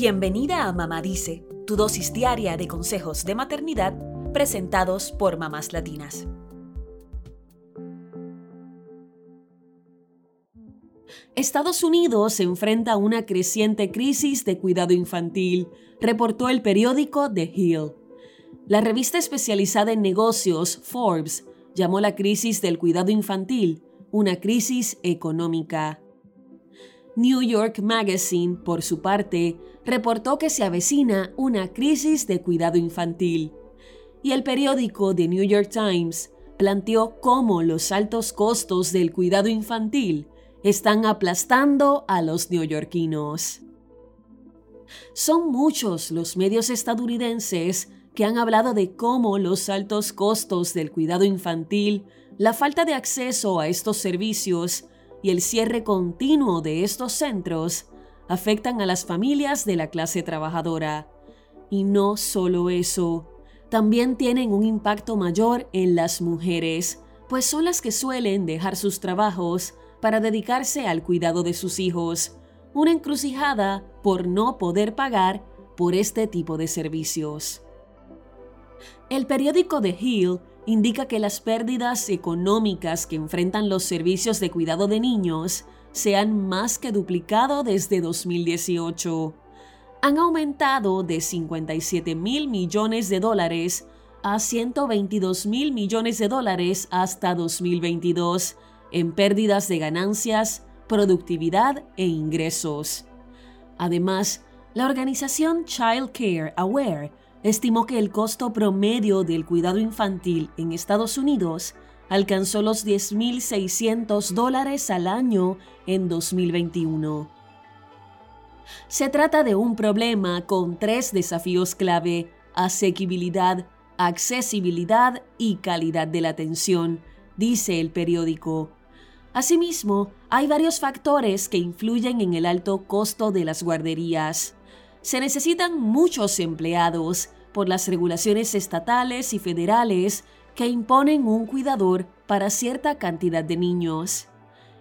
Bienvenida a Mamá Dice, tu dosis diaria de consejos de maternidad presentados por mamás latinas. Estados Unidos se enfrenta a una creciente crisis de cuidado infantil, reportó el periódico The Hill. La revista especializada en negocios, Forbes, llamó la crisis del cuidado infantil una crisis económica. New York Magazine, por su parte, reportó que se avecina una crisis de cuidado infantil. Y el periódico The New York Times planteó cómo los altos costos del cuidado infantil están aplastando a los neoyorquinos. Son muchos los medios estadounidenses que han hablado de cómo los altos costos del cuidado infantil, la falta de acceso a estos servicios y el cierre continuo de estos centros afectan a las familias de la clase trabajadora. Y no solo eso, también tienen un impacto mayor en las mujeres, pues son las que suelen dejar sus trabajos para dedicarse al cuidado de sus hijos, una encrucijada por no poder pagar por este tipo de servicios. El periódico The Hill indica que las pérdidas económicas que enfrentan los servicios de cuidado de niños se han más que duplicado desde 2018. Han aumentado de 57 mil millones de dólares a 122 mil millones de dólares hasta 2022 en pérdidas de ganancias, productividad e ingresos. Además, la organización Child Care Aware estimó que el costo promedio del cuidado infantil en Estados Unidos alcanzó los 10.600 dólares al año en 2021. Se trata de un problema con tres desafíos clave, asequibilidad, accesibilidad y calidad de la atención, dice el periódico. Asimismo, hay varios factores que influyen en el alto costo de las guarderías. Se necesitan muchos empleados por las regulaciones estatales y federales que imponen un cuidador para cierta cantidad de niños.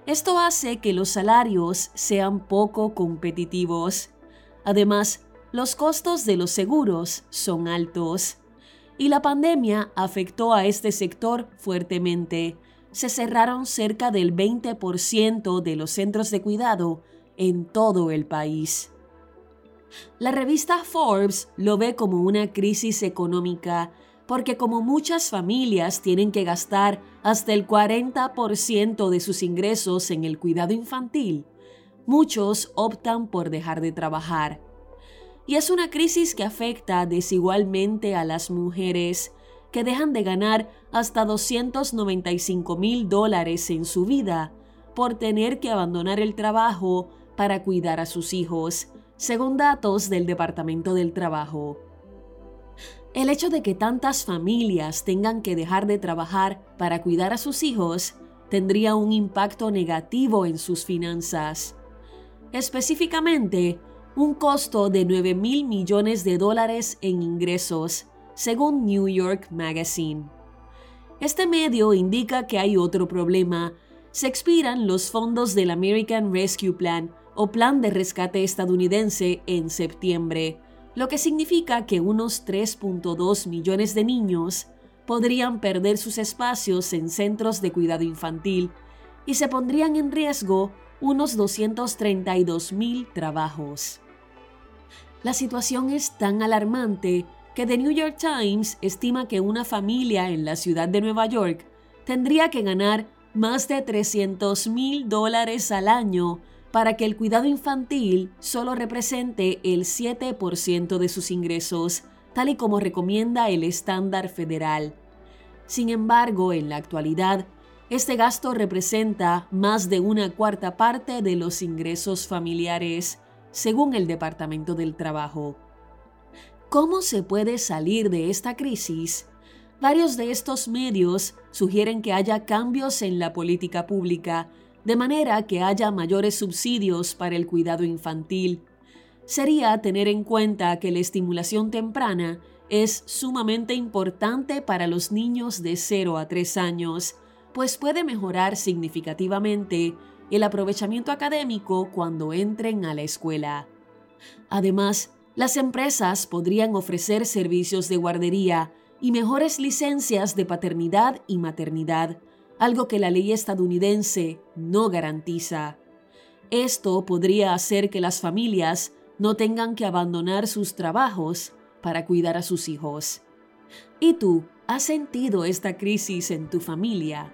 Esto hace que los salarios sean poco competitivos. Además, los costos de los seguros son altos. Y la pandemia afectó a este sector fuertemente, se cerraron cerca del 20% de los centros de cuidado en todo el país. La revista Forbes lo ve como una crisis económica porque como muchas familias tienen que gastar hasta el 40% de sus ingresos en el cuidado infantil, muchos optan por dejar de trabajar. Y es una crisis que afecta desigualmente a las mujeres, que dejan de ganar hasta 295 mil dólares en su vida por tener que abandonar el trabajo para cuidar a sus hijos, según datos del Departamento del Trabajo. El hecho de que tantas familias tengan que dejar de trabajar para cuidar a sus hijos tendría un impacto negativo en sus finanzas. Específicamente, un costo de 9 mil millones de dólares en ingresos, según New York Magazine. Este medio indica que hay otro problema. Se expiran los fondos del American Rescue Plan o Plan de Rescate estadounidense en septiembre, lo que significa que unos 3.2 millones de niños podrían perder sus espacios en centros de cuidado infantil y se pondrían en riesgo unos 232 mil trabajos. La situación es tan alarmante que The New York Times estima que una familia en la ciudad de Nueva York tendría que ganar más de 300 mil dólares al año para que el cuidado infantil solo represente el 7% de sus ingresos, tal y como recomienda el estándar federal. Sin embargo, en la actualidad, este gasto representa más de una cuarta parte de los ingresos familiares, según el Departamento del Trabajo. ¿Cómo se puede salir de esta crisis? Varios de estos medios sugieren que haya cambios en la política pública, de manera que haya mayores subsidios para el cuidado infantil. Sería tener en cuenta que la estimulación temprana es sumamente importante para los niños de 0 a 3 años, pues puede mejorar significativamente el aprovechamiento académico cuando entren a la escuela. Además, las empresas podrían ofrecer servicios de guardería y mejores licencias de paternidad y maternidad, algo que la ley estadounidense no garantiza. Esto podría hacer que las familias no tengan que abandonar sus trabajos para cuidar a sus hijos. ¿Y tú has sentido esta crisis en tu familia?